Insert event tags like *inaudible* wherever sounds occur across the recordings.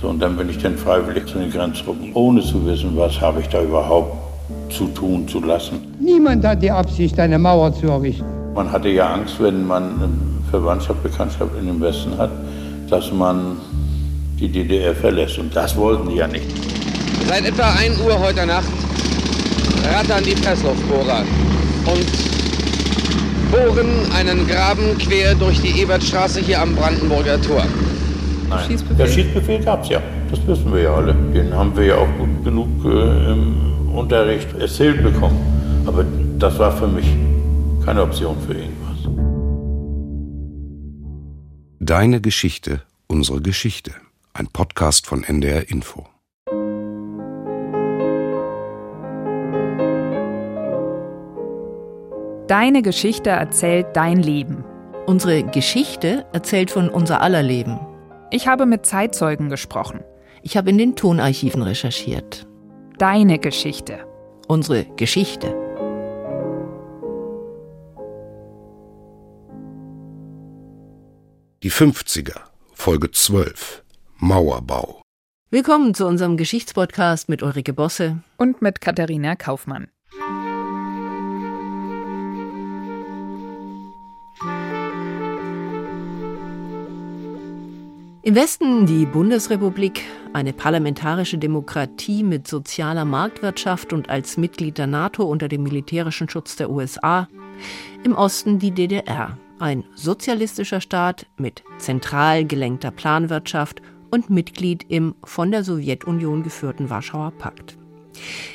So, und dann bin ich dann freiwillig zu den Grenztruppen, ohne zu wissen, was habe ich da überhaupt zu tun, zu lassen. Niemand hat die Absicht, eine Mauer zu errichten. Man hatte ja Angst, wenn man Verwandtschaft, Bekanntschaft in dem Westen hat, dass man die DDR verlässt. Und das wollten die ja nicht. Seit etwa 1 Uhr heute Nacht rattern die Pressluftbohrer und bohren einen Graben quer durch die Ebertstraße hier am Brandenburger Tor. Nein. Schießbefehl? Der Schießbefehl gab es ja. Das wissen wir ja alle. Den haben wir ja auch gut genug äh, im Unterricht erzählt bekommen. Aber das war für mich keine Option für irgendwas. Deine Geschichte, unsere Geschichte. Ein Podcast von NDR Info. Deine Geschichte erzählt dein Leben. Unsere Geschichte erzählt von unser aller Leben. Ich habe mit Zeitzeugen gesprochen. Ich habe in den Tonarchiven recherchiert. Deine Geschichte. Unsere Geschichte. Die 50er, Folge 12. Mauerbau. Willkommen zu unserem Geschichtspodcast mit Ulrike Bosse und mit Katharina Kaufmann. Im Westen die Bundesrepublik, eine parlamentarische Demokratie mit sozialer Marktwirtschaft und als Mitglied der NATO unter dem militärischen Schutz der USA. Im Osten die DDR, ein sozialistischer Staat mit zentral gelenkter Planwirtschaft und Mitglied im von der Sowjetunion geführten Warschauer Pakt.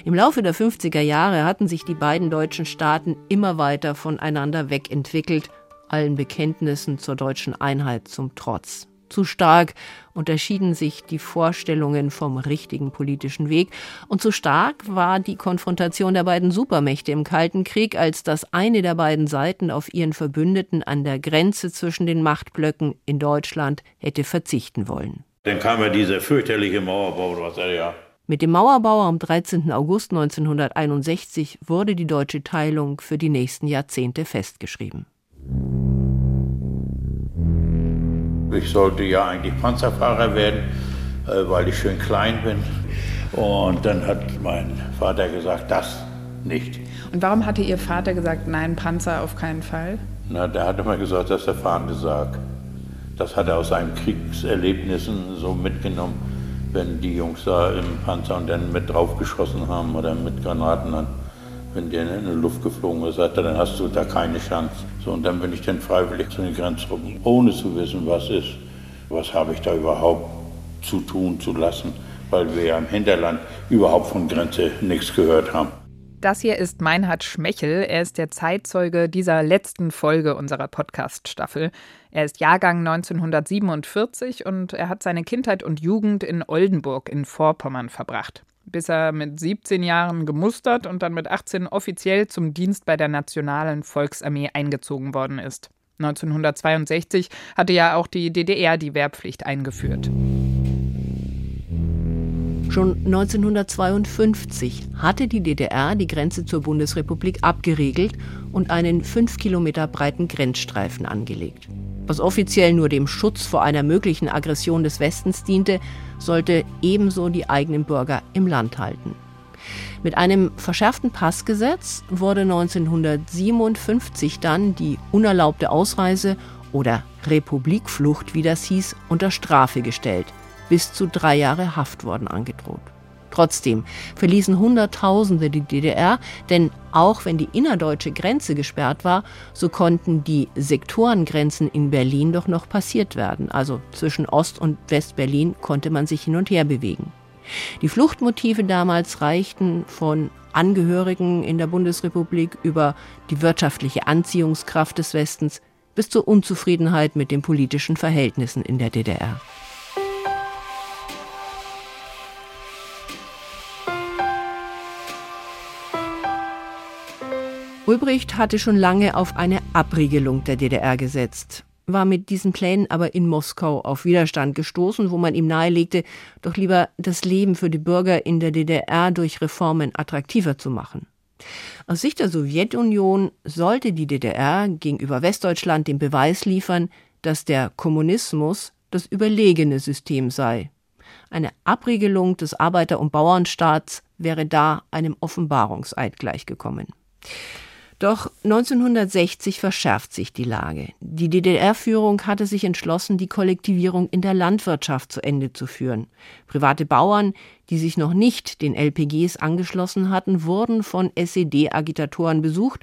Im Laufe der 50er Jahre hatten sich die beiden deutschen Staaten immer weiter voneinander wegentwickelt, allen Bekenntnissen zur deutschen Einheit zum Trotz zu stark unterschieden sich die Vorstellungen vom richtigen politischen Weg und zu stark war die Konfrontation der beiden Supermächte im Kalten Krieg, als dass eine der beiden Seiten auf ihren Verbündeten an der Grenze zwischen den Machtblöcken in Deutschland hätte verzichten wollen. Dann kam ja dieser fürchterliche Mauerbau, was er ja. Mit dem Mauerbau am 13. August 1961 wurde die deutsche Teilung für die nächsten Jahrzehnte festgeschrieben. Ich sollte ja eigentlich Panzerfahrer werden, äh, weil ich schön klein bin. Und dann hat mein Vater gesagt, das nicht. Und warum hatte Ihr Vater gesagt, nein, Panzer auf keinen Fall? Na, der hat immer gesagt, das ist der fahrende Sarg. Das hat er aus seinen Kriegserlebnissen so mitgenommen, wenn die Jungs da im Panzer und dann mit draufgeschossen haben oder mit Granaten dann wenn der in die Luft geflogen ist, sagte, dann hast du da keine Chance. So, und dann bin ich dann freiwillig zu den Grenztruppen, ohne zu wissen, was ist. Was habe ich da überhaupt zu tun, zu lassen, weil wir ja im Hinterland überhaupt von Grenze nichts gehört haben. Das hier ist Meinhard Schmechel. Er ist der Zeitzeuge dieser letzten Folge unserer Podcast-Staffel. Er ist Jahrgang 1947 und er hat seine Kindheit und Jugend in Oldenburg in Vorpommern verbracht bis er mit 17 Jahren gemustert und dann mit 18 offiziell zum Dienst bei der Nationalen Volksarmee eingezogen worden ist. 1962 hatte ja auch die DDR die Wehrpflicht eingeführt. Schon 1952 hatte die DDR die Grenze zur Bundesrepublik abgeriegelt und einen fünf Kilometer breiten Grenzstreifen angelegt. Was offiziell nur dem Schutz vor einer möglichen Aggression des Westens diente, sollte ebenso die eigenen Bürger im Land halten. Mit einem verschärften Passgesetz wurde 1957 dann die unerlaubte Ausreise oder Republikflucht, wie das hieß, unter Strafe gestellt. Bis zu drei Jahre Haft wurden angedroht. Trotzdem verließen Hunderttausende die DDR, denn auch wenn die innerdeutsche Grenze gesperrt war, so konnten die Sektorengrenzen in Berlin doch noch passiert werden. Also zwischen Ost- und West-Berlin konnte man sich hin und her bewegen. Die Fluchtmotive damals reichten von Angehörigen in der Bundesrepublik über die wirtschaftliche Anziehungskraft des Westens bis zur Unzufriedenheit mit den politischen Verhältnissen in der DDR. Ulbricht hatte schon lange auf eine Abriegelung der DDR gesetzt, war mit diesen Plänen aber in Moskau auf Widerstand gestoßen, wo man ihm nahelegte, doch lieber das Leben für die Bürger in der DDR durch Reformen attraktiver zu machen. Aus Sicht der Sowjetunion sollte die DDR gegenüber Westdeutschland den Beweis liefern, dass der Kommunismus das überlegene System sei. Eine Abriegelung des Arbeiter- und Bauernstaats wäre da einem Offenbarungseid gleichgekommen. Doch 1960 verschärft sich die Lage. Die DDR-Führung hatte sich entschlossen, die Kollektivierung in der Landwirtschaft zu Ende zu führen. Private Bauern, die sich noch nicht den LPGs angeschlossen hatten, wurden von SED-Agitatoren besucht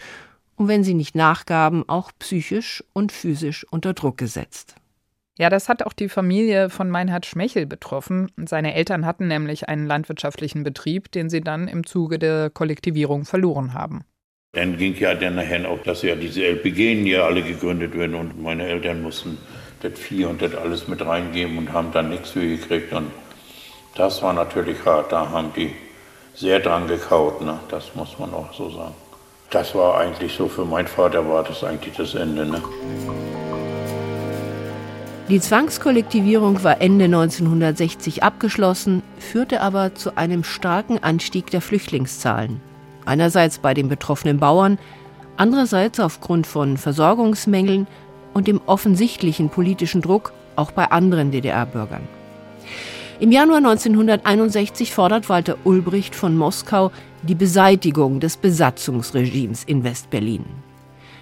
und wenn sie nicht nachgaben, auch psychisch und physisch unter Druck gesetzt. Ja, das hat auch die Familie von Meinhard Schmechel betroffen. Seine Eltern hatten nämlich einen landwirtschaftlichen Betrieb, den sie dann im Zuge der Kollektivierung verloren haben. Dann ging ja dann nachher auch, dass ja diese LPG hier alle gegründet werden und meine Eltern mussten das Vieh und das alles mit reingeben und haben dann nichts für gekriegt und das war natürlich hart, da haben die sehr dran gekaut, ne? das muss man auch so sagen. Das war eigentlich so, für meinen Vater war das eigentlich das Ende. Ne? Die Zwangskollektivierung war Ende 1960 abgeschlossen, führte aber zu einem starken Anstieg der Flüchtlingszahlen. Einerseits bei den betroffenen Bauern, andererseits aufgrund von Versorgungsmängeln und dem offensichtlichen politischen Druck auch bei anderen DDR-Bürgern. Im Januar 1961 fordert Walter Ulbricht von Moskau die Beseitigung des Besatzungsregimes in Westberlin.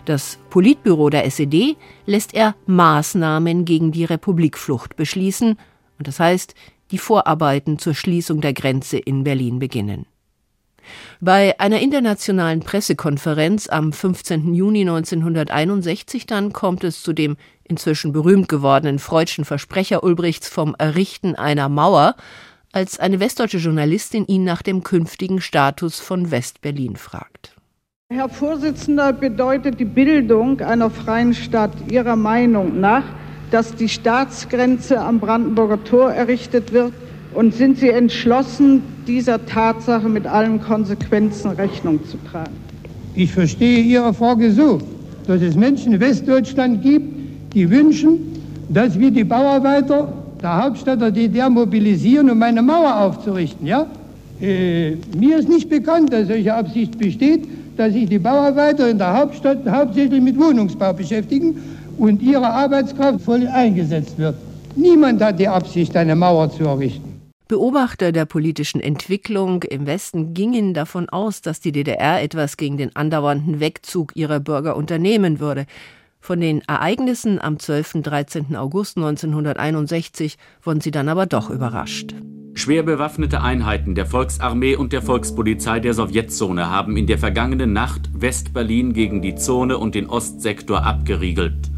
Das Politbüro der SED lässt er Maßnahmen gegen die Republikflucht beschließen, und das heißt, die Vorarbeiten zur Schließung der Grenze in Berlin beginnen. Bei einer internationalen Pressekonferenz am 15. Juni 1961 dann kommt es zu dem inzwischen berühmt gewordenen freudschen Versprecher Ulbrichts vom Errichten einer Mauer, als eine westdeutsche Journalistin ihn nach dem künftigen Status von Westberlin fragt. Herr Vorsitzender, bedeutet die Bildung einer freien Stadt Ihrer Meinung nach, dass die Staatsgrenze am Brandenburger Tor errichtet wird? Und sind Sie entschlossen, dieser Tatsache mit allen Konsequenzen Rechnung zu tragen? Ich verstehe Ihre Frage so, dass es Menschen in Westdeutschland gibt, die wünschen, dass wir die Bauarbeiter der Hauptstadt der DDR mobilisieren, um eine Mauer aufzurichten. Ja? Äh, mir ist nicht bekannt, dass solche Absicht besteht, dass sich die Bauarbeiter in der Hauptstadt hauptsächlich mit Wohnungsbau beschäftigen und ihre Arbeitskraft voll eingesetzt wird. Niemand hat die Absicht, eine Mauer zu errichten. Beobachter der politischen Entwicklung im Westen gingen davon aus, dass die DDR etwas gegen den andauernden Wegzug ihrer Bürger unternehmen würde. Von den Ereignissen am 12. und 13. August 1961 wurden sie dann aber doch überrascht. Schwer bewaffnete Einheiten der Volksarmee und der Volkspolizei der Sowjetzone haben in der vergangenen Nacht Westberlin gegen die Zone und den Ostsektor abgeriegelt.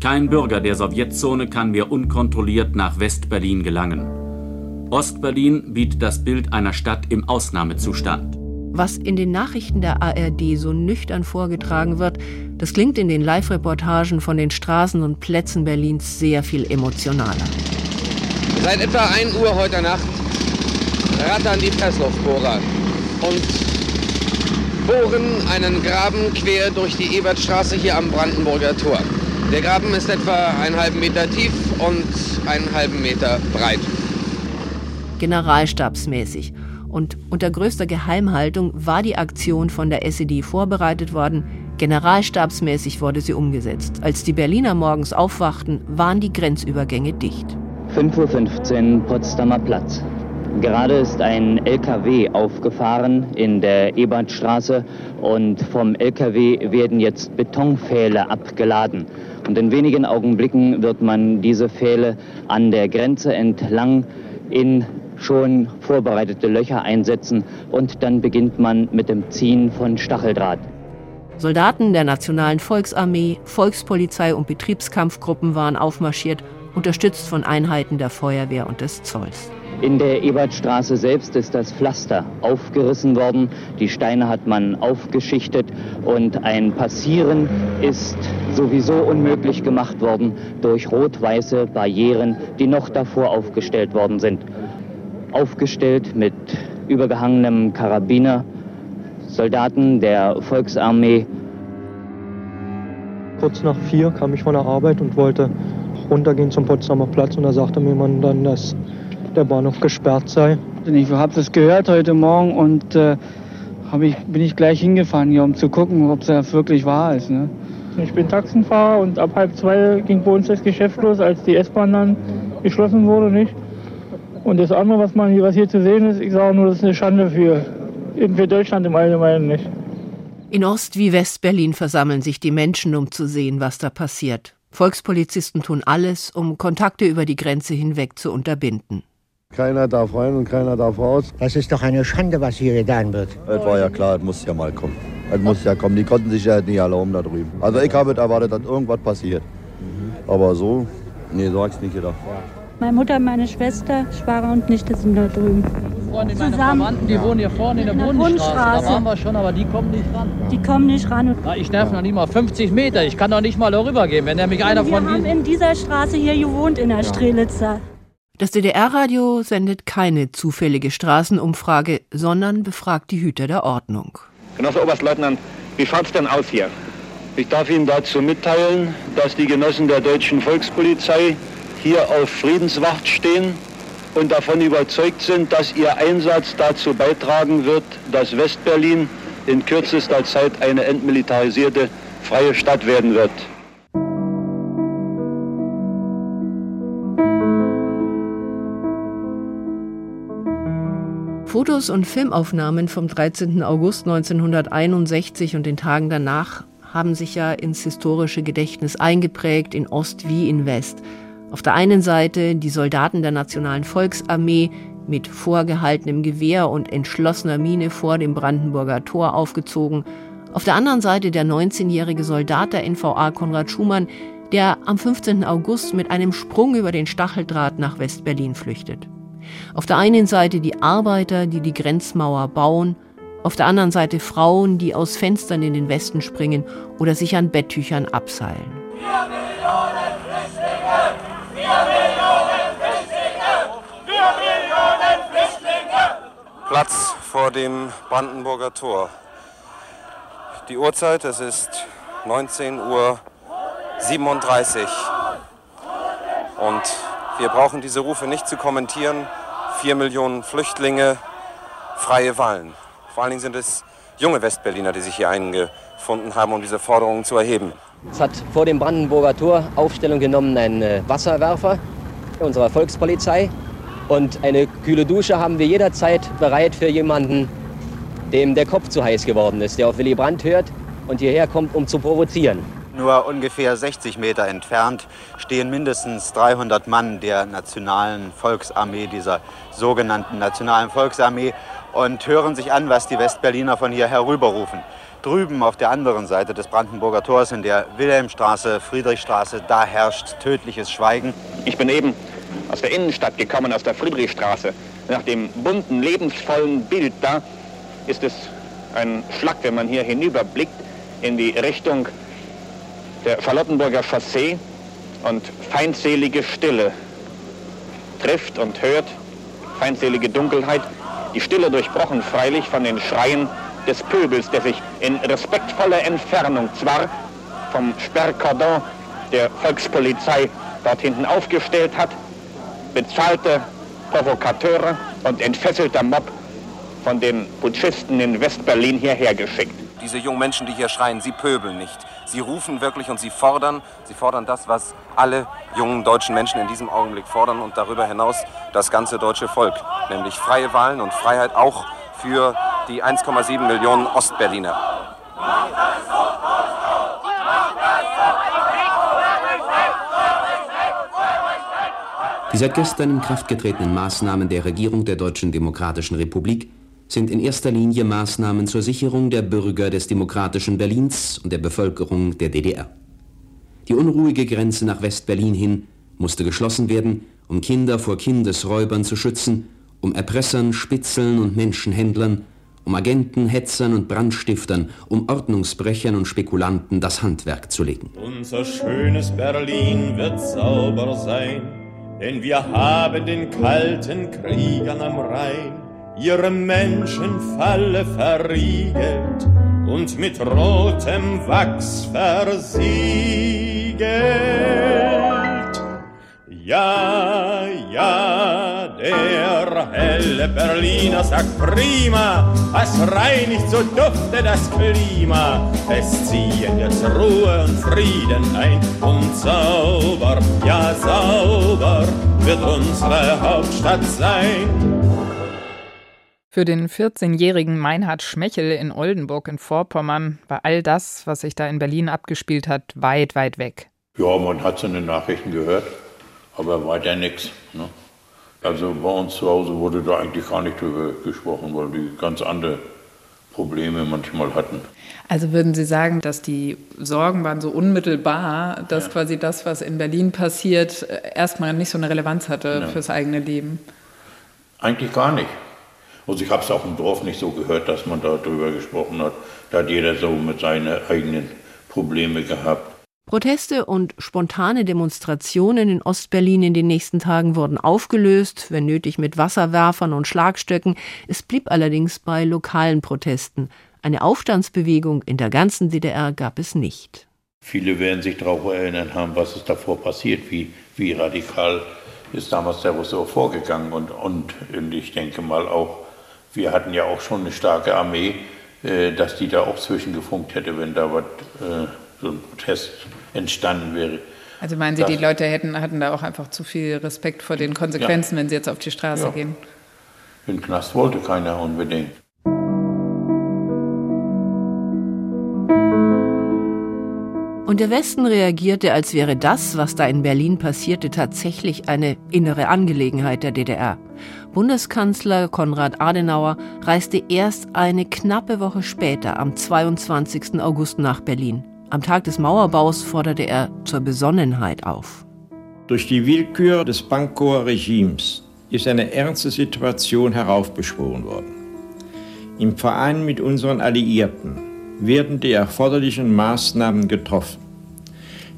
Kein Bürger der Sowjetzone kann mehr unkontrolliert nach Westberlin gelangen. Ostberlin bietet das Bild einer Stadt im Ausnahmezustand. Was in den Nachrichten der ARD so nüchtern vorgetragen wird, das klingt in den Live-Reportagen von den Straßen und Plätzen Berlins sehr viel emotionaler. Seit etwa 1 Uhr heute Nacht rattern die Pressluftbohrer und bohren einen Graben quer durch die Ebertstraße hier am Brandenburger Tor. Der Graben ist etwa einen halben Meter tief und einen halben Meter breit generalstabsmäßig. Und unter größter Geheimhaltung war die Aktion von der SED vorbereitet worden. Generalstabsmäßig wurde sie umgesetzt. Als die Berliner morgens aufwachten, waren die Grenzübergänge dicht. 5.15 Uhr Potsdamer Platz. Gerade ist ein LKW aufgefahren in der Ebertstraße und vom LKW werden jetzt Betonpfähle abgeladen. Und in wenigen Augenblicken wird man diese Pfähle an der Grenze entlang in schon vorbereitete Löcher einsetzen und dann beginnt man mit dem Ziehen von Stacheldraht. Soldaten der Nationalen Volksarmee, Volkspolizei und Betriebskampfgruppen waren aufmarschiert, unterstützt von Einheiten der Feuerwehr und des Zolls. In der Ebertstraße selbst ist das Pflaster aufgerissen worden, die Steine hat man aufgeschichtet und ein Passieren ist sowieso unmöglich gemacht worden durch rot-weiße Barrieren, die noch davor aufgestellt worden sind aufgestellt mit übergehangenem Karabiner, Soldaten der Volksarmee. Kurz nach vier kam ich von der Arbeit und wollte runtergehen zum Potsdamer Platz und da sagte mir man dann, dass der Bahnhof gesperrt sei. Ich habe das gehört heute Morgen und äh, ich, bin ich gleich hingefahren hier, um zu gucken, ob es wirklich wahr ist. Ne? Ich bin Taxenfahrer und ab halb zwei ging bei uns das Geschäft los, als die S-Bahn dann geschlossen wurde, nicht? Und das andere, was, man hier, was hier zu sehen ist, ich sage nur, das ist eine Schande für, für Deutschland im Allgemeinen nicht. In Ost- wie West-Berlin versammeln sich die Menschen, um zu sehen, was da passiert. Volkspolizisten tun alles, um Kontakte über die Grenze hinweg zu unterbinden. Keiner darf rein und keiner darf raus. Das ist doch eine Schande, was hier getan wird. Es war ja klar, es muss ja mal kommen. Es muss ja kommen. Die konnten sich ja nicht erlauben da drüben. Also ich habe erwartet, dass irgendwas passiert. Aber so, nee, so habe ich nicht gedacht. Meine Mutter, meine Schwester, Schwager und Nichte sind da drüben. Meine Verwandten, die wohnen hier vorne in der, in der Bundesstraße. Da waren wir schon, aber die kommen nicht ran. Die kommen nicht ran. Na, ich darf noch nicht mal 50 Meter. Ich kann doch nicht mal darüber gehen, wenn nämlich einer Wir von haben in dieser Straße hier gewohnt, in der Strelitzer. Das DDR-Radio sendet keine zufällige Straßenumfrage, sondern befragt die Hüter der Ordnung. Genosse Oberstleutnant, wie schaut's denn aus hier? Ich darf Ihnen dazu mitteilen, dass die Genossen der deutschen Volkspolizei hier auf Friedenswacht stehen und davon überzeugt sind, dass ihr Einsatz dazu beitragen wird, dass Westberlin in kürzester Zeit eine entmilitarisierte freie Stadt werden wird. Fotos und Filmaufnahmen vom 13. August 1961 und den Tagen danach haben sich ja ins historische Gedächtnis eingeprägt, in Ost wie in West. Auf der einen Seite die Soldaten der Nationalen Volksarmee mit vorgehaltenem Gewehr und entschlossener Miene vor dem Brandenburger Tor aufgezogen. Auf der anderen Seite der 19-jährige Soldat der NVA Konrad Schumann, der am 15. August mit einem Sprung über den Stacheldraht nach Westberlin flüchtet. Auf der einen Seite die Arbeiter, die die Grenzmauer bauen, auf der anderen Seite Frauen, die aus Fenstern in den Westen springen oder sich an Betttüchern abseilen. Platz vor dem Brandenburger Tor. Die Uhrzeit, es ist 19.37 Uhr. Und wir brauchen diese Rufe nicht zu kommentieren. Vier Millionen Flüchtlinge, freie Wahlen. Vor allen Dingen sind es junge Westberliner, die sich hier eingefunden haben, um diese Forderungen zu erheben. Es hat vor dem Brandenburger Tor Aufstellung genommen ein äh, Wasserwerfer unserer Volkspolizei. Und eine kühle Dusche haben wir jederzeit bereit für jemanden, dem der Kopf zu heiß geworden ist, der auf Willy Brandt hört und hierher kommt, um zu provozieren. Nur ungefähr 60 Meter entfernt stehen mindestens 300 Mann der Nationalen Volksarmee, dieser sogenannten Nationalen Volksarmee, und hören sich an, was die Westberliner von hier herüberrufen. Drüben auf der anderen Seite des Brandenburger Tors in der Wilhelmstraße, Friedrichstraße, da herrscht tödliches Schweigen. Ich bin eben aus der Innenstadt gekommen, aus der Friedrichstraße. Nach dem bunten, lebensvollen Bild da ist es ein Schlag, wenn man hier hinüberblickt in die Richtung der Charlottenburger Chaussee und feindselige Stille trifft und hört, feindselige Dunkelheit, die Stille durchbrochen freilich von den Schreien des Pöbels, der sich in respektvoller Entfernung zwar vom Sperrkordon der Volkspolizei dort hinten aufgestellt hat, bezahlte Provokateure und entfesselter Mob von den Putschisten in Westberlin hierher geschickt. Diese jungen Menschen, die hier schreien, sie pöbeln nicht. Sie rufen wirklich und sie fordern, sie fordern das, was alle jungen deutschen Menschen in diesem Augenblick fordern und darüber hinaus das ganze deutsche Volk, nämlich freie Wahlen und Freiheit auch für die 1,7 Millionen Ostberliner. Die seit gestern in Kraft getretenen Maßnahmen der Regierung der Deutschen Demokratischen Republik sind in erster Linie Maßnahmen zur Sicherung der Bürger des demokratischen Berlins und der Bevölkerung der DDR. Die unruhige Grenze nach West-Berlin hin musste geschlossen werden, um Kinder vor Kindesräubern zu schützen, um Erpressern, Spitzeln und Menschenhändlern, um Agenten, Hetzern und Brandstiftern, um Ordnungsbrechern und Spekulanten das Handwerk zu legen. Unser schönes Berlin wird sauber sein, denn wir haben den kalten Kriegern am Rhein ihre Menschenfalle verriegelt und mit rotem Wachs versiegelt. Ja, ja, der helle Berliner sagt prima, es reinigt so dufte das Klima. Es ziehen jetzt Ruhe und Frieden ein und sauber, ja sauber, wird unsere Hauptstadt sein. Für den 14-jährigen Meinhard Schmechel in Oldenburg in Vorpommern war all das, was sich da in Berlin abgespielt hat, weit, weit weg. Ja, man hat so eine Nachrichten gehört, aber weiter nichts. Ne? Also bei uns zu Hause wurde da eigentlich gar nicht drüber gesprochen, weil die ganz andere Probleme manchmal hatten. Also würden Sie sagen, dass die Sorgen waren so unmittelbar, dass ja. quasi das, was in Berlin passiert, erstmal nicht so eine Relevanz hatte ja. fürs eigene Leben? Eigentlich gar nicht. Also ich habe es auch im Dorf nicht so gehört, dass man darüber gesprochen hat. Da hat jeder so mit seinen eigenen Probleme gehabt. Proteste und spontane Demonstrationen in Ostberlin in den nächsten Tagen wurden aufgelöst, wenn nötig mit Wasserwerfern und Schlagstöcken. Es blieb allerdings bei lokalen Protesten. Eine Aufstandsbewegung in der ganzen DDR gab es nicht. Viele werden sich darauf erinnern haben, was ist davor passiert, wie, wie radikal ist damals der Rousseau vorgegangen. Und, und, und ich denke mal auch, wir hatten ja auch schon eine starke Armee, äh, dass die da auch zwischengefunkt hätte, wenn da was, äh, so ein Protest entstanden wäre. Also meinen Sie, das, die Leute hätten, hatten da auch einfach zu viel Respekt vor den Konsequenzen, ja. wenn sie jetzt auf die Straße ja. gehen? Den Knast wollte keiner unbedingt. Und der Westen reagierte, als wäre das, was da in Berlin passierte, tatsächlich eine innere Angelegenheit der DDR. Bundeskanzler Konrad Adenauer reiste erst eine knappe Woche später, am 22. August, nach Berlin. Am Tag des Mauerbaus forderte er zur Besonnenheit auf. Durch die Willkür des Pankower Regimes ist eine ernste Situation heraufbeschworen worden. Im Verein mit unseren Alliierten werden die erforderlichen Maßnahmen getroffen.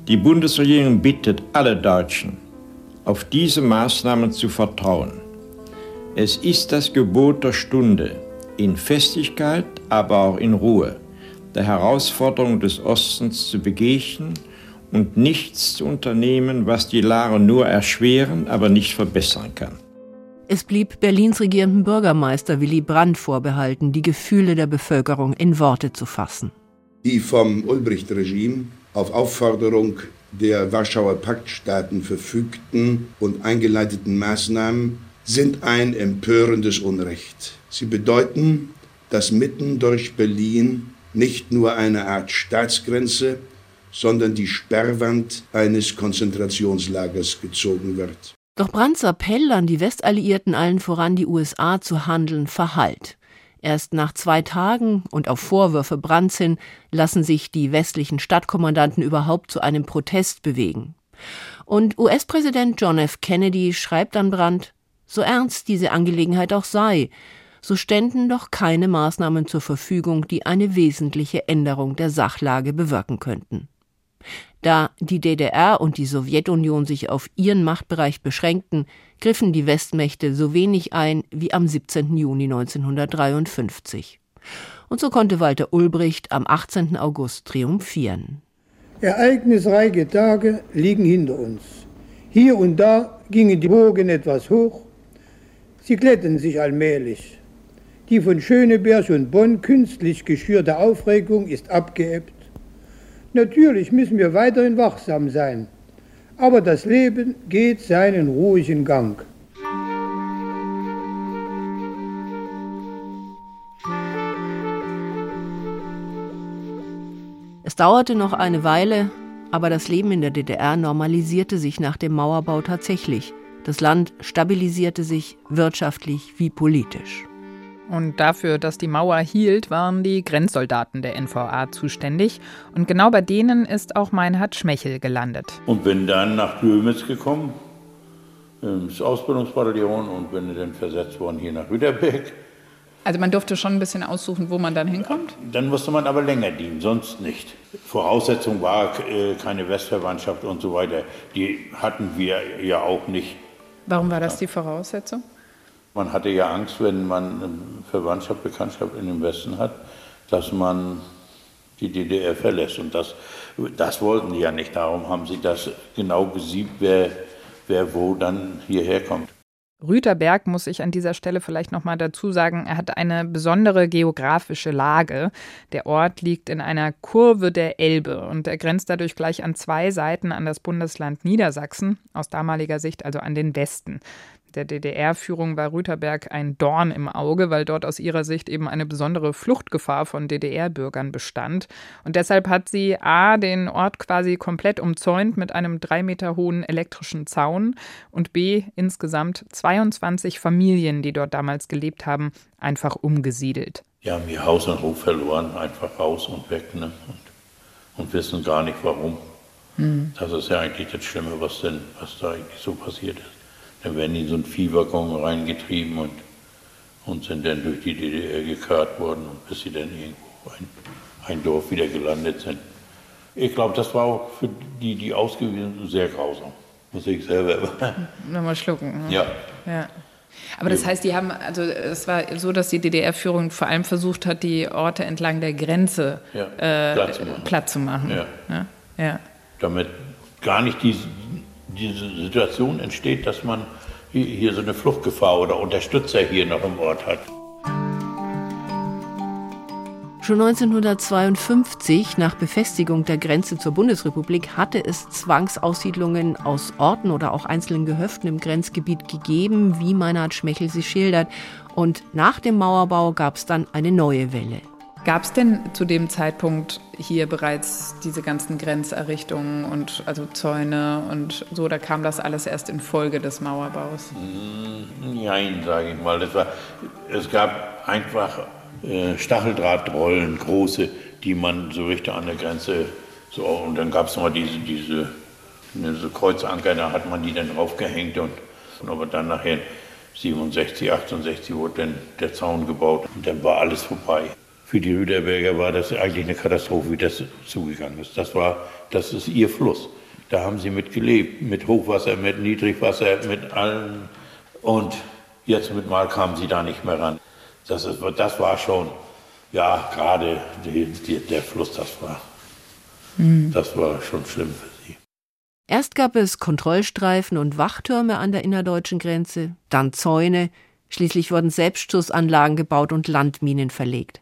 Die Bundesregierung bittet alle Deutschen, auf diese Maßnahmen zu vertrauen. Es ist das Gebot der Stunde, in Festigkeit, aber auch in Ruhe, der Herausforderung des Ostens zu begegnen und nichts zu unternehmen, was die Lage nur erschweren, aber nicht verbessern kann. Es blieb Berlins regierenden Bürgermeister Willy Brandt vorbehalten, die Gefühle der Bevölkerung in Worte zu fassen. Die vom Ulbricht-Regime auf Aufforderung der Warschauer Paktstaaten verfügten und eingeleiteten Maßnahmen sind ein empörendes Unrecht. Sie bedeuten, dass mitten durch Berlin nicht nur eine Art Staatsgrenze, sondern die Sperrwand eines Konzentrationslagers gezogen wird. Doch Brandts Appell an die Westalliierten, allen voran die USA, zu handeln, verhallt. Erst nach zwei Tagen und auf Vorwürfe Brandts hin lassen sich die westlichen Stadtkommandanten überhaupt zu einem Protest bewegen. Und US-Präsident John F. Kennedy schreibt an Brandt, so ernst diese Angelegenheit auch sei, so ständen doch keine Maßnahmen zur Verfügung, die eine wesentliche Änderung der Sachlage bewirken könnten. Da die DDR und die Sowjetunion sich auf ihren Machtbereich beschränkten, griffen die Westmächte so wenig ein wie am 17. Juni 1953. Und so konnte Walter Ulbricht am 18. August triumphieren. Ereignisreiche Tage liegen hinter uns. Hier und da gingen die Wogen etwas hoch, Sie glätten sich allmählich. Die von Schöneberg und Bonn künstlich geschürte Aufregung ist abgeebbt. Natürlich müssen wir weiterhin wachsam sein, aber das Leben geht seinen ruhigen Gang. Es dauerte noch eine Weile, aber das Leben in der DDR normalisierte sich nach dem Mauerbau tatsächlich. Das Land stabilisierte sich wirtschaftlich wie politisch. Und dafür, dass die Mauer hielt, waren die Grenzsoldaten der NVA zuständig. Und genau bei denen ist auch Meinhard Schmechel gelandet. Und bin dann nach Dömitz gekommen, ins Ausbildungsbataillon und bin dann versetzt worden hier nach Rüderbeck. Also man durfte schon ein bisschen aussuchen, wo man dann hinkommt? Dann musste man aber länger dienen, sonst nicht. Voraussetzung war äh, keine Westverwandtschaft und so weiter. Die hatten wir ja auch nicht. Warum war das die Voraussetzung? Man hatte ja Angst, wenn man Verwandtschaft, Bekanntschaft in dem Westen hat, dass man die DDR verlässt. Und das, das wollten die ja nicht. Darum haben sie das genau gesiebt, wer, wer wo dann hierher kommt. Rüterberg muss ich an dieser Stelle vielleicht noch mal dazu sagen, er hat eine besondere geografische Lage. Der Ort liegt in einer Kurve der Elbe und er grenzt dadurch gleich an zwei Seiten an das Bundesland Niedersachsen, aus damaliger Sicht also an den Westen der DDR-Führung war Rüterberg ein Dorn im Auge, weil dort aus ihrer Sicht eben eine besondere Fluchtgefahr von DDR-Bürgern bestand. Und deshalb hat sie A, den Ort quasi komplett umzäunt mit einem drei Meter hohen elektrischen Zaun und B, insgesamt 22 Familien, die dort damals gelebt haben, einfach umgesiedelt. Die haben ihr Haus und Hof verloren, einfach raus und weg ne? und, und wissen gar nicht warum. Mhm. Das ist ja eigentlich das Schlimme, was denn, was da eigentlich so passiert ist. Dann werden die in so einen Viehwaggon reingetrieben und, und sind dann durch die DDR gekarrt worden, bis sie dann irgendwo ein, ein Dorf wieder gelandet sind. Ich glaube, das war auch für die, die ausgewiesen sind, sehr grausam. Muss ich selber. *laughs* Nochmal schlucken. Ne? Ja. ja. Aber das heißt, die haben, also es war so, dass die DDR-Führung vor allem versucht hat, die Orte entlang der Grenze ja, äh, platt zu machen. Platt zu machen. Ja. Ja? ja. Damit gar nicht diese, diese Situation entsteht, dass man hier so eine Fluchtgefahr oder Unterstützer hier noch im Ort hat. Schon 1952, nach Befestigung der Grenze zur Bundesrepublik, hatte es Zwangsaussiedlungen aus Orten oder auch einzelnen Gehöften im Grenzgebiet gegeben, wie Meinhard Schmechel sie schildert. Und nach dem Mauerbau gab es dann eine neue Welle. Gab es denn zu dem Zeitpunkt hier bereits diese ganzen Grenzerrichtungen und also Zäune und so, da kam das alles erst in Folge des Mauerbaus? Nein, sage ich mal. War, es gab einfach äh, Stacheldrahtrollen, große, die man so richtig an der Grenze so und dann gab es noch diese, diese, diese Kreuzanker, da hat man die dann draufgehängt und, und aber dann nachher 67, 68 wurde dann der Zaun gebaut und dann war alles vorbei für die Rüderberger war das eigentlich eine Katastrophe, wie das zugegangen ist. Das war, das ist ihr Fluss. Da haben sie mit gelebt, mit Hochwasser, mit Niedrigwasser, mit allem. Und jetzt mit Mal kamen sie da nicht mehr ran. Das, ist, das war schon, ja, gerade der Fluss, das war, mhm. das war schon schlimm für sie. Erst gab es Kontrollstreifen und Wachtürme an der innerdeutschen Grenze, dann Zäune, schließlich wurden Selbstschussanlagen gebaut und Landminen verlegt.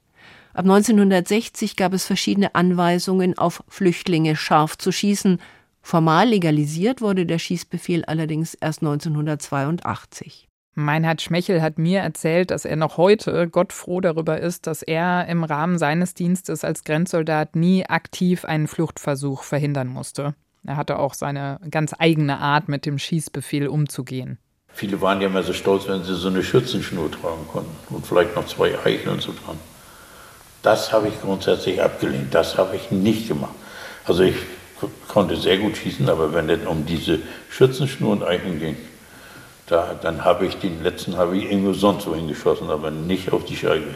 Ab 1960 gab es verschiedene Anweisungen, auf Flüchtlinge scharf zu schießen. Formal legalisiert wurde der Schießbefehl allerdings erst 1982. Meinhard Schmechel hat mir erzählt, dass er noch heute Gott froh darüber ist, dass er im Rahmen seines Dienstes als Grenzsoldat nie aktiv einen Fluchtversuch verhindern musste. Er hatte auch seine ganz eigene Art, mit dem Schießbefehl umzugehen. Viele waren ja immer so stolz, wenn sie so eine Schützenschnur tragen konnten und vielleicht noch zwei Eicheln so dran. Das habe ich grundsätzlich abgelehnt. Das habe ich nicht gemacht. Also ich konnte sehr gut schießen, aber wenn es um diese Schützenschnur und Eichen ging, da, dann habe ich den letzten habe ich irgendwo sonst wo hingeschossen, aber nicht auf die Scheibe.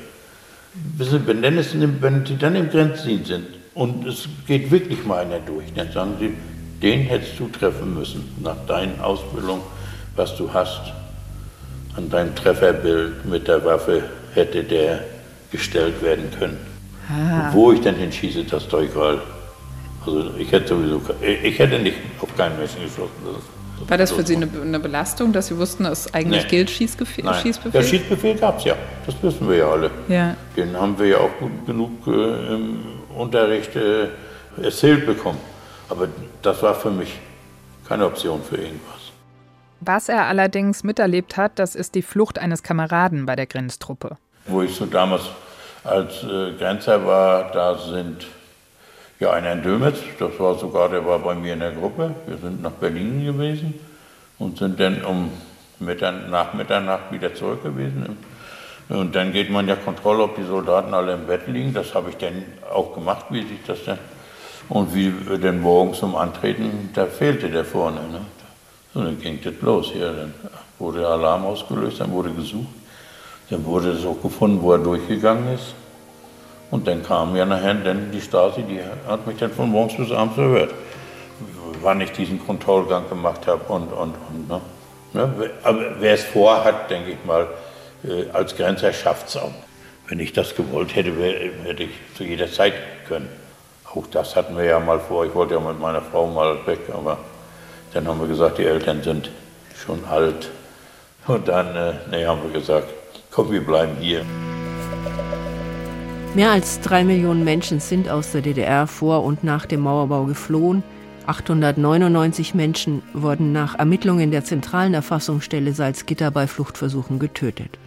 Wenn, denn es, wenn die dann im Grenzdienst sind und es geht wirklich mal einer durch, dann sagen sie, den hättest du treffen müssen, nach deiner Ausbildung, was du hast. An deinem Trefferbild mit der Waffe hätte der gestellt werden können. Ah. Wo ich dann hinschieße, das ist doch egal. Also ich hätte sowieso, ich hätte nicht auf keinen Menschen geschossen. Das War das für Sie eine, eine, Belastung, dass Sie wussten, dass eigentlich nee. gilt Schießbefehl? Nein. Schießbefehl? Der Schießbefehl gab es ja, das wissen wir ja alle. Ja. Den haben wir ja auch gut genug äh, im Unterricht äh, erzählt bekommen. Aber das war für mich keine Option für irgendwas. Was er allerdings miterlebt hat, das ist die Flucht eines Kameraden bei der Grenztruppe wo ich so damals als äh, Grenzer war, da sind ja einer in Dömitz, das war sogar, der war bei mir in der Gruppe. Wir sind nach Berlin gewesen und sind dann um Mittern, nach Mitternacht wieder zurück gewesen. Und dann geht man ja Kontrolle, ob die Soldaten alle im Bett liegen. Das habe ich dann auch gemacht, wie sich das dann. Und wie dann morgens zum Antreten, da fehlte der vorne. Ne? So, dann ging das los. Hier, dann wurde Alarm ausgelöst, dann wurde gesucht. Dann wurde es auch gefunden, wo er durchgegangen ist. Und dann kam ja nachher dann die Stasi, die hat mich dann von morgens bis abends gehört, wann ich diesen Kontrollgang gemacht habe und, und, und. Ne? Ne? Aber wer es vorhat, denke ich mal, äh, als Grenzer schafft es auch. Wenn ich das gewollt hätte, hätte ich zu jeder Zeit können. Auch das hatten wir ja mal vor. Ich wollte ja mit meiner Frau mal weg, aber dann haben wir gesagt, die Eltern sind schon alt Und dann äh, nee, haben wir gesagt, komm, wir bleiben hier. Mehr als drei Millionen Menschen sind aus der DDR vor und nach dem Mauerbau geflohen. 899 Menschen wurden nach Ermittlungen der zentralen Erfassungsstelle Salzgitter bei Fluchtversuchen getötet.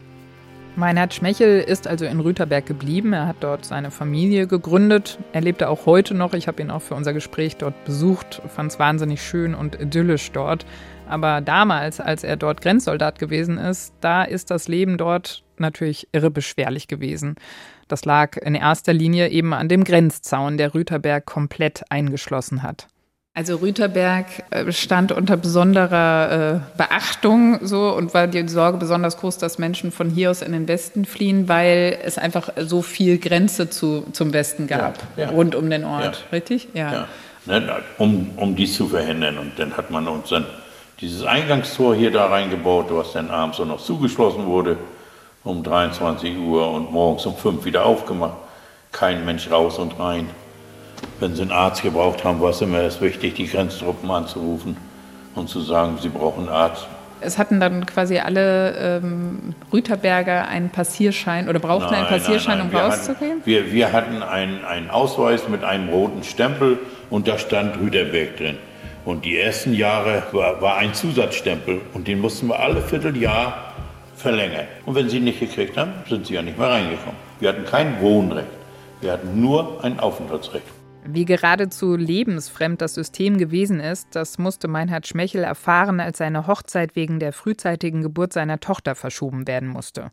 Meinhard Schmechel ist also in Rüterberg geblieben. Er hat dort seine Familie gegründet. Er lebte auch heute noch. Ich habe ihn auch für unser Gespräch dort besucht, fand es wahnsinnig schön und idyllisch dort. Aber damals, als er dort Grenzsoldat gewesen ist, da ist das Leben dort natürlich irre beschwerlich gewesen. Das lag in erster Linie eben an dem Grenzzaun, der Rüterberg komplett eingeschlossen hat. Also Rüterberg äh, stand unter besonderer äh, Beachtung so und war die Sorge besonders groß, dass Menschen von hier aus in den Westen fliehen, weil es einfach so viel Grenze zu, zum Westen gab, ja, ja. rund um den Ort, ja. richtig? Ja. Ne, um, um dies zu verhindern. Und dann hat man uns dann dieses Eingangstor hier da reingebaut, was dann abends auch noch zugeschlossen wurde, um 23 Uhr und morgens um 5 wieder aufgemacht. Kein Mensch raus und rein. Wenn sie einen Arzt gebraucht haben, war es immer erst wichtig, die Grenztruppen anzurufen und zu sagen, sie brauchen einen Arzt. Es hatten dann quasi alle ähm, Rüterberger einen Passierschein oder brauchten nein, einen Passierschein, nein, nein. um rauszugehen? wir, wir hatten einen, einen Ausweis mit einem roten Stempel und da stand Rüterberg drin. Und die ersten Jahre war, war ein Zusatzstempel und den mussten wir alle Vierteljahr verlängern. Und wenn sie ihn nicht gekriegt haben, sind sie ja nicht mehr reingekommen. Wir hatten kein Wohnrecht, wir hatten nur ein Aufenthaltsrecht. Wie geradezu lebensfremd das System gewesen ist, das musste Meinhard Schmechel erfahren, als seine Hochzeit wegen der frühzeitigen Geburt seiner Tochter verschoben werden musste.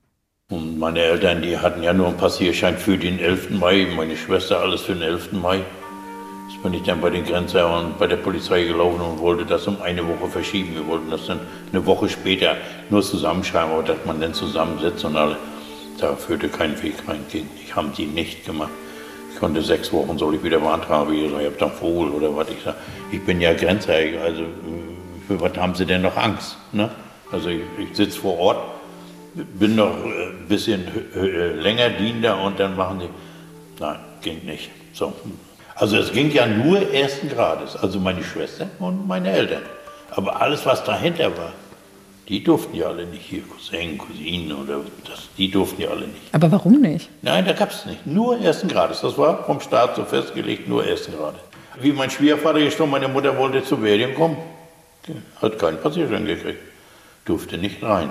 Und meine Eltern, die hatten ja nur einen Passierschein für den 11. Mai, meine Schwester alles für den 11. Mai. Jetzt bin ich dann bei den Grenzern und bei der Polizei gelaufen und wollte das um eine Woche verschieben. Wir wollten das dann eine Woche später nur zusammenschreiben, aber dass man dann zusammensetzt und alle. Da führte kein Weg rein. Ich haben sie nicht gemacht konnte sechs Wochen, soll ich wieder beantragen. Ich sage, ich habe dann Vogel oder was. Ich sage, ich bin ja Grenzer, also für was haben Sie denn noch Angst? Ne? Also ich, ich sitze vor Ort, bin noch ein bisschen länger Diener und dann machen die, nein, ging nicht. So. Also es ging ja nur ersten Grades, also meine Schwester und meine Eltern. Aber alles, was dahinter war, die durften ja alle nicht hier, Cousin, Cousinen oder das, die durften ja alle nicht. Aber warum nicht? Nein, da gab es nicht. Nur ersten Grades. Das war vom Staat so festgelegt, nur ersten Grades. Wie mein Schwiegervater gestorben, meine Mutter wollte zu Berlin kommen. Hat keinen Passierschein gekriegt. Durfte nicht rein.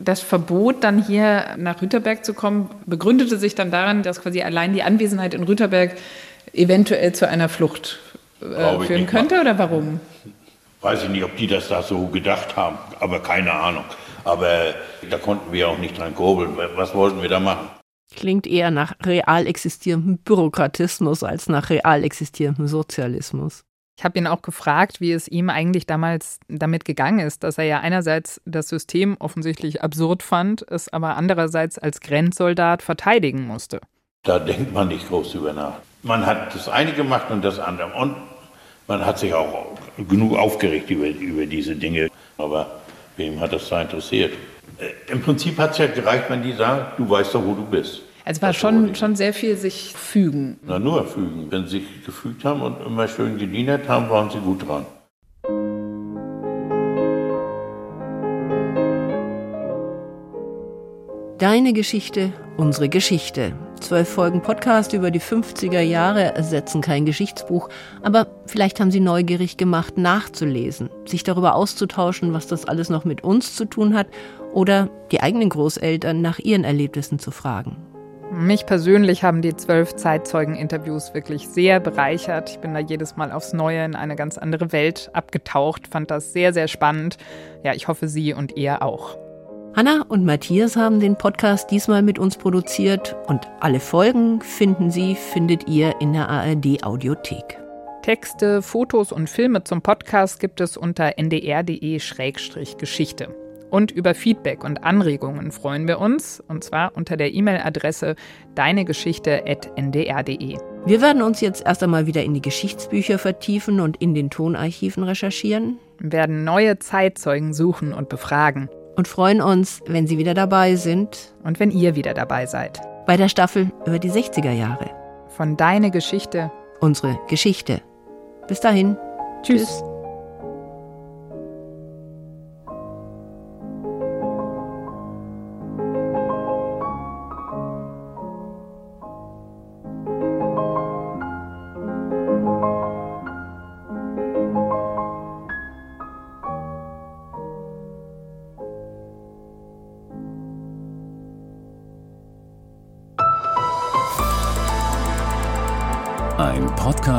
Das Verbot, dann hier nach Rüterberg zu kommen, begründete sich dann daran, dass quasi allein die Anwesenheit in Rüterberg eventuell zu einer Flucht äh, führen könnte, oder warum? Weiß ich nicht, ob die das da so gedacht haben, aber keine Ahnung. Aber da konnten wir auch nicht dran kurbeln. Was wollten wir da machen? Klingt eher nach real existierendem Bürokratismus als nach real existierendem Sozialismus. Ich habe ihn auch gefragt, wie es ihm eigentlich damals damit gegangen ist, dass er ja einerseits das System offensichtlich absurd fand, es aber andererseits als Grenzsoldat verteidigen musste. Da denkt man nicht groß drüber nach. Man hat das eine gemacht und das andere. Und man hat sich auch genug aufgeregt über, über diese Dinge, aber wem hat das da interessiert? Äh, Im Prinzip hat es ja gereicht, wenn die sagen, du weißt doch, wo du bist. Also war schon, schon sehr viel sich fügen. Na nur fügen. Wenn sie sich gefügt haben und immer schön gedient haben, waren sie gut dran. Deine Geschichte, unsere Geschichte. Zwölf Folgen Podcast über die 50er Jahre ersetzen kein Geschichtsbuch, aber vielleicht haben sie neugierig gemacht, nachzulesen, sich darüber auszutauschen, was das alles noch mit uns zu tun hat oder die eigenen Großeltern nach ihren Erlebnissen zu fragen. Mich persönlich haben die zwölf Zeitzeugen-Interviews wirklich sehr bereichert. Ich bin da jedes Mal aufs Neue in eine ganz andere Welt abgetaucht, fand das sehr, sehr spannend. Ja, ich hoffe, Sie und ihr auch. Hanna und Matthias haben den Podcast diesmal mit uns produziert und alle Folgen finden Sie, findet ihr in der ARD Audiothek. Texte, Fotos und Filme zum Podcast gibt es unter ndr.de-geschichte. Und über Feedback und Anregungen freuen wir uns, und zwar unter der E-Mail-Adresse deinegeschichte.ndr.de. Wir werden uns jetzt erst einmal wieder in die Geschichtsbücher vertiefen und in den Tonarchiven recherchieren. Wir werden neue Zeitzeugen suchen und befragen und freuen uns, wenn Sie wieder dabei sind. Und wenn ihr wieder dabei seid. Bei der Staffel über die 60er Jahre. Von Deine Geschichte. Unsere Geschichte. Bis dahin. Tschüss. Tschüss.